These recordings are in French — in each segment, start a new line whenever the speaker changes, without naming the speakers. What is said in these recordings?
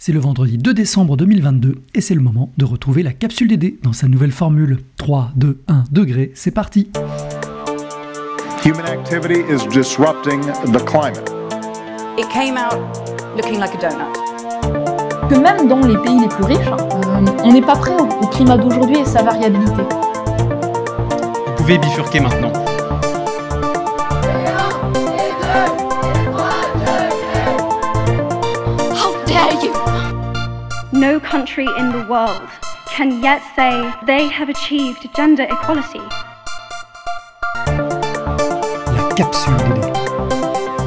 C'est le vendredi 2 décembre 2022 et c'est le moment de retrouver la capsule DD dans sa nouvelle formule. 3, 2, 1 degré, c'est parti
Human activity is disrupting the climate.
It came out looking like a donut.
Que même dans les pays les plus riches, euh, on n'est pas prêt au climat d'aujourd'hui et sa variabilité.
Vous pouvez bifurquer maintenant.
No country in the world can yet say they have achieved gender equality.
La capsule.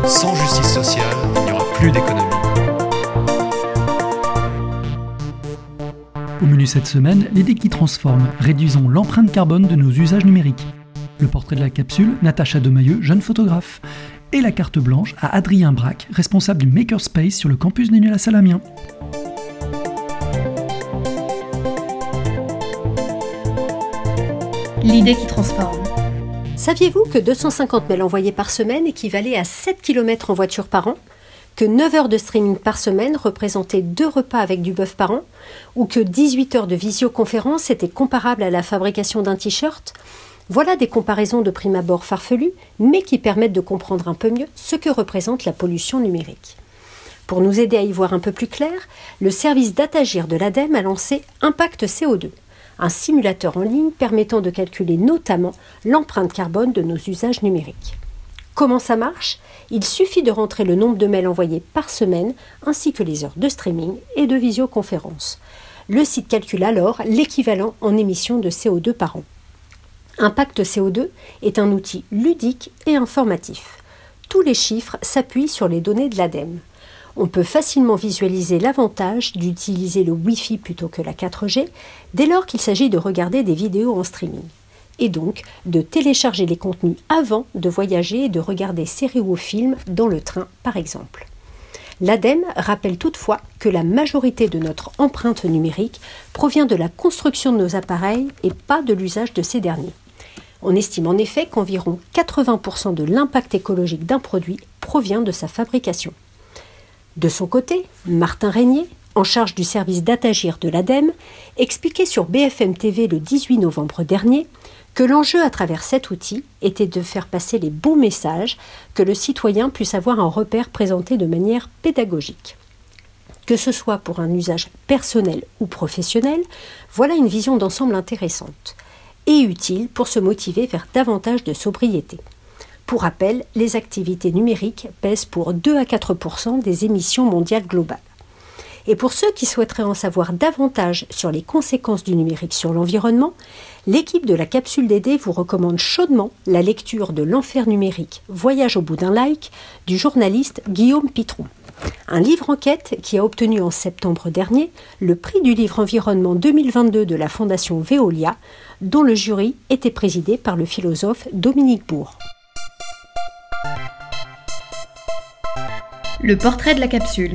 Sans justice sociale, il n'y aura plus d'économie.
Au menu cette semaine, l'idée qui transforme, réduisons l'empreinte carbone de nos usages numériques. Le portrait de la capsule, Natacha Demailleux, jeune photographe. Et la carte blanche à Adrien Braque, responsable du Makerspace sur le campus de la Salamien.
L'idée qui transforme.
Saviez-vous que 250 mails envoyés par semaine équivalaient à 7 km en voiture par an? Que 9 heures de streaming par semaine représentaient 2 repas avec du bœuf par an, ou que 18 heures de visioconférence étaient comparables à la fabrication d'un t-shirt? Voilà des comparaisons de prime abord farfelues, mais qui permettent de comprendre un peu mieux ce que représente la pollution numérique. Pour nous aider à y voir un peu plus clair, le service d'Atagir de l'ADEME a lancé Impact CO2, un simulateur en ligne permettant de calculer notamment l'empreinte carbone de nos usages numériques. Comment ça marche? Il suffit de rentrer le nombre de mails envoyés par semaine ainsi que les heures de streaming et de visioconférence. Le site calcule alors l'équivalent en émissions de CO2 par an. Impact CO2 est un outil ludique et informatif. Tous les chiffres s'appuient sur les données de l'ADEME. On peut facilement visualiser l'avantage d'utiliser le Wi-Fi plutôt que la 4G dès lors qu'il s'agit de regarder des vidéos en streaming et donc de télécharger les contenus avant de voyager et de regarder séries ou films dans le train par exemple. L'ADEME rappelle toutefois que la majorité de notre empreinte numérique provient de la construction de nos appareils et pas de l'usage de ces derniers. On estime en effet qu'environ 80% de l'impact écologique d'un produit provient de sa fabrication. De son côté, Martin Régnier, en charge du service d'Atagir de l'ADEME, expliquait sur BFM TV le 18 novembre dernier que l'enjeu à travers cet outil était de faire passer les bons messages, que le citoyen puisse avoir un repère présenté de manière pédagogique. Que ce soit pour un usage personnel ou professionnel, voilà une vision d'ensemble intéressante et utile pour se motiver vers davantage de sobriété. Pour rappel, les activités numériques pèsent pour 2 à 4% des émissions mondiales globales. Et pour ceux qui souhaiteraient en savoir davantage sur les conséquences du numérique sur l'environnement, l'équipe de la capsule DD vous recommande chaudement la lecture de L'enfer numérique, Voyage au bout d'un like du journaliste Guillaume Pitrou. Un livre enquête qui a obtenu en septembre dernier le prix du livre environnement 2022 de la Fondation Veolia, dont le jury était présidé par le philosophe Dominique Bourg.
Le portrait de la capsule.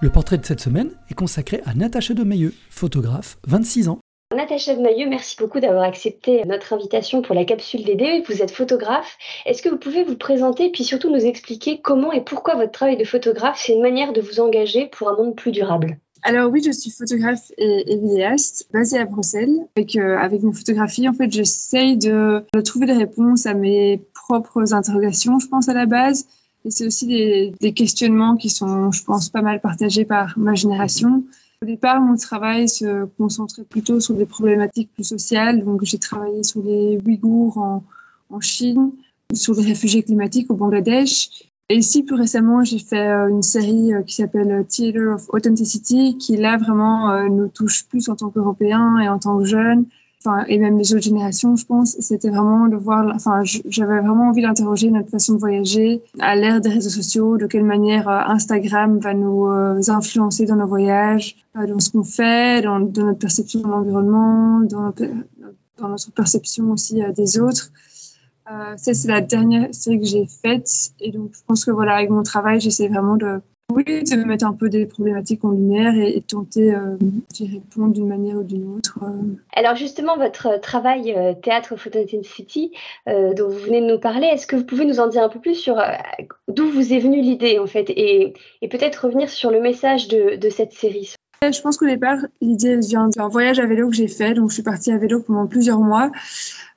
Le portrait de cette semaine est consacré à Natacha Demeilleux, photographe, 26 ans.
Natacha Demeilleux, merci beaucoup d'avoir accepté notre invitation pour la capsule DD. Vous êtes photographe. Est-ce que vous pouvez vous présenter et puis surtout nous expliquer comment et pourquoi votre travail de photographe, c'est une manière de vous engager pour un monde plus durable?
Alors oui, je suis photographe et, vidéaste basée à Bruxelles. Avec, euh, avec mes photographies, en fait, j'essaye de, de, trouver des réponses à mes propres interrogations, je pense, à la base. Et c'est aussi des, des, questionnements qui sont, je pense, pas mal partagés par ma génération. Au départ, mon travail se concentrait plutôt sur des problématiques plus sociales. Donc, j'ai travaillé sur les Ouïghours en, en Chine, sur les réfugiés climatiques au Bangladesh. Et ici, plus récemment, j'ai fait euh, une série euh, qui s'appelle Theater of Authenticity, qui là vraiment euh, nous touche plus en tant qu'Européens et en tant que jeunes, enfin, et même les autres générations, je pense. C'était vraiment de voir, enfin, j'avais vraiment envie d'interroger notre façon de voyager à l'ère des réseaux sociaux, de quelle manière Instagram va nous influencer dans nos voyages, dans ce qu'on fait, dans, notre perception de l'environnement, dans, notre perception aussi des autres. Euh, ça, c'est la dernière série que j'ai faite. Et donc, je pense que voilà, avec mon travail, j'essaie vraiment de, Oui, de mettre un peu des problématiques en lumière et, tenter euh, d'y répondre d'une manière ou d'une autre. Euh.
Alors justement, votre travail euh, Théâtre Photo City, dont vous venez de nous parler, est-ce que vous pouvez nous en dire un peu plus sur d'où vous est venue l'idée en fait et, peut-être revenir sur le message de, de cette série?
Je pense qu'au départ, l'idée vient d'un voyage à vélo que j'ai fait. Donc, je suis partie à vélo pendant plusieurs mois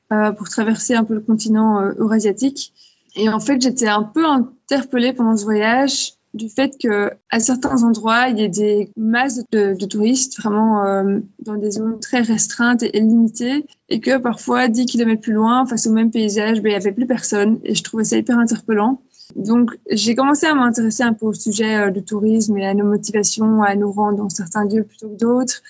pour traverser un peu le continent eurasiatique. Et en fait, j'étais un peu interpellée pendant ce voyage du fait que à certains endroits, il y a des masses de, touristes vraiment euh, dans des zones très restreintes et, limitées, et que parfois 10 km plus loin, face au même paysage, ben, il n'y avait plus personne, et je trouvais ça hyper interpellant. Donc, j'ai commencé à m'intéresser un peu au sujet euh, du tourisme et à nos motivations à nous rendre dans certains lieux plutôt que d'autres.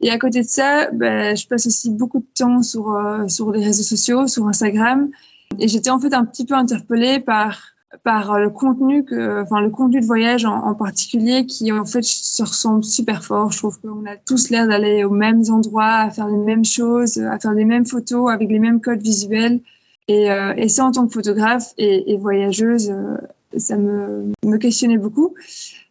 Et à côté de ça, ben, je passe aussi beaucoup de temps sur, euh, sur les réseaux sociaux, sur Instagram. Et j'étais en fait un petit peu interpellée par par le contenu que, enfin le contenu de voyage en, particulier qui en fait se ressemble super fort. Je trouve qu'on a tous l'air d'aller aux mêmes endroits, à faire les mêmes choses, à faire les mêmes photos avec les mêmes codes visuels. Et, euh, et ça, en tant que photographe et, et voyageuse, euh, ça me, questionnait beaucoup.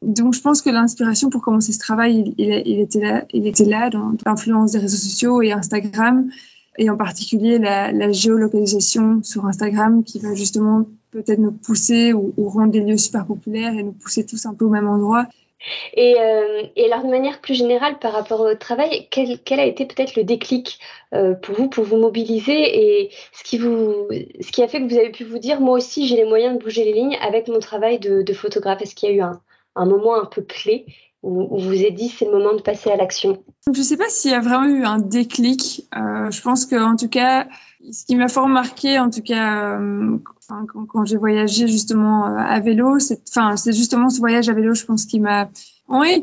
Donc, je pense que l'inspiration pour commencer ce travail, il, était là, dans l'influence des réseaux sociaux et Instagram, et en particulier la géolocalisation sur Instagram qui va justement peut-être nous pousser ou, rendre des lieux super populaires et nous pousser tous un peu au même endroit.
Et, euh, et alors de manière plus générale par rapport au travail, quel, quel a été peut-être le déclic euh, pour vous, pour vous mobiliser et ce qui, vous, ce qui a fait que vous avez pu vous dire, moi aussi j'ai les moyens de bouger les lignes avec mon travail de, de photographe? Est-ce qu'il y a eu un, un moment un peu clé où, vous vous êtes dit c'est le moment de passer à l'action
Je ne sais pas s'il y a vraiment eu un déclic. Euh, je pense qu'en tout cas, ce qui m'a fort marqué, en tout cas, euh, quand, j'ai voyagé justement euh, à vélo, c'est, justement ce voyage à vélo, je pense, qui m'a,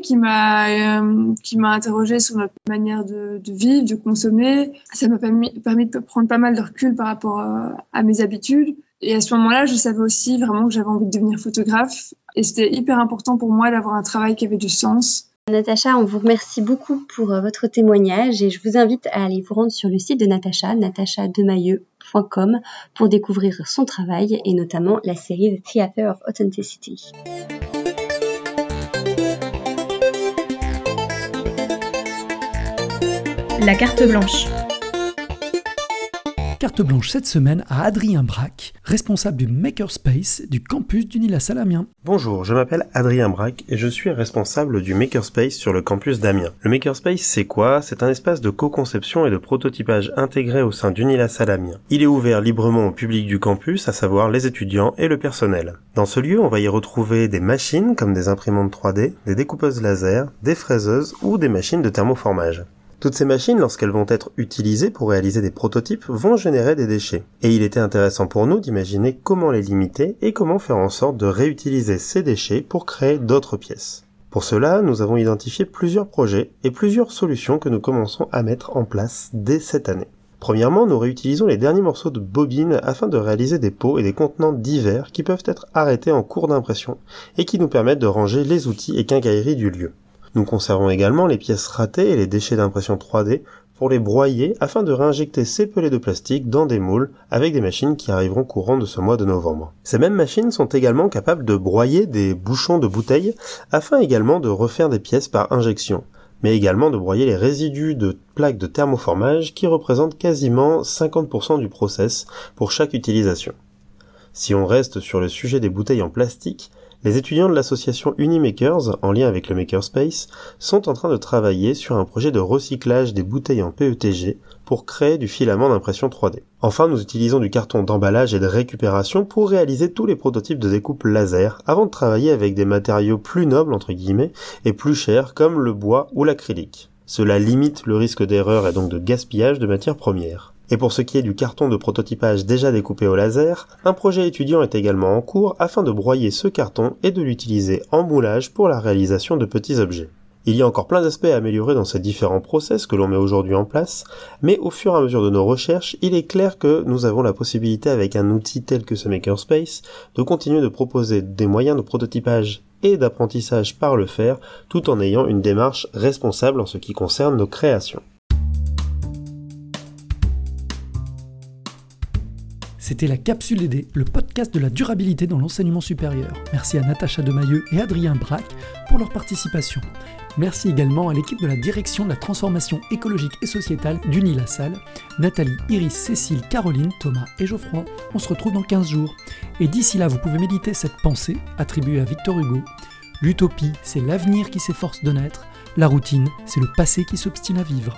qui m'a, qui m'a interrogé sur notre manière de, vivre, de consommer. Ça m'a permis de prendre pas mal de recul par rapport à mes habitudes. Et à ce moment-là, je savais aussi vraiment que j'avais envie de devenir photographe. Et c'était hyper important pour moi d'avoir un travail qui avait du sens
Natacha, on vous remercie beaucoup pour euh, votre témoignage et je vous invite à aller vous rendre sur le site de Natacha, natachademailleux.com, pour découvrir son travail et notamment la série The Theater of Authenticity.
La carte blanche
carte blanche cette semaine à Adrien Braque, responsable du Makerspace du campus du Nila Salamien.
Bonjour, je m'appelle Adrien Braque et je suis responsable du Makerspace sur le campus d'Amiens. Le Makerspace, c'est quoi? C'est un espace de co-conception et de prototypage intégré au sein du Nila Salamien. Il est ouvert librement au public du campus, à savoir les étudiants et le personnel. Dans ce lieu, on va y retrouver des machines comme des imprimantes 3D, des découpeuses laser, des fraiseuses ou des machines de thermoformage. Toutes ces machines, lorsqu'elles vont être utilisées pour réaliser des prototypes, vont générer des déchets. Et il était intéressant pour nous d'imaginer comment les limiter et comment faire en sorte de réutiliser ces déchets pour créer d'autres pièces. Pour cela, nous avons identifié plusieurs projets et plusieurs solutions que nous commençons à mettre en place dès cette année. Premièrement, nous réutilisons les derniers morceaux de bobines afin de réaliser des pots et des contenants divers qui peuvent être arrêtés en cours d'impression et qui nous permettent de ranger les outils et quincailleries du lieu. Nous conservons également les pièces ratées et les déchets d'impression 3D pour les broyer afin de réinjecter ces pelets de plastique dans des moules avec des machines qui arriveront courant de ce mois de novembre. Ces mêmes machines sont également capables de broyer des bouchons de bouteilles afin également de refaire des pièces par injection mais également de broyer les résidus de plaques de thermoformage qui représentent quasiment 50% du process pour chaque utilisation. Si on reste sur le sujet des bouteilles en plastique, les étudiants de l'association Unimakers, en lien avec le Makerspace, sont en train de travailler sur un projet de recyclage des bouteilles en PETG pour créer du filament d'impression 3D. Enfin, nous utilisons du carton d'emballage et de récupération pour réaliser tous les prototypes de découpe laser avant de travailler avec des matériaux plus nobles entre guillemets et plus chers comme le bois ou l'acrylique. Cela limite le risque d'erreur et donc de gaspillage de matières premières. Et pour ce qui est du carton de prototypage déjà découpé au laser, un projet étudiant est également en cours afin de broyer ce carton et de l'utiliser en moulage pour la réalisation de petits objets. Il y a encore plein d'aspects à améliorer dans ces différents process que l'on met aujourd'hui en place, mais au fur et à mesure de nos recherches, il est clair que nous avons la possibilité avec un outil tel que ce Makerspace de continuer de proposer des moyens de prototypage et d'apprentissage par le faire tout en ayant une démarche responsable en ce qui concerne nos créations.
C'était la Capsule DD, le podcast de la durabilité dans l'enseignement supérieur. Merci à Natacha Demayeux et Adrien Braque pour leur participation. Merci également à l'équipe de la direction de la transformation écologique et sociétale d'Uni-la-Salle, Nathalie, Iris, Cécile, Caroline, Thomas et Geoffroy. On se retrouve dans 15 jours. Et d'ici là, vous pouvez méditer cette pensée attribuée à Victor Hugo. L'utopie, c'est l'avenir qui s'efforce de naître. La routine, c'est le passé qui s'obstine à vivre.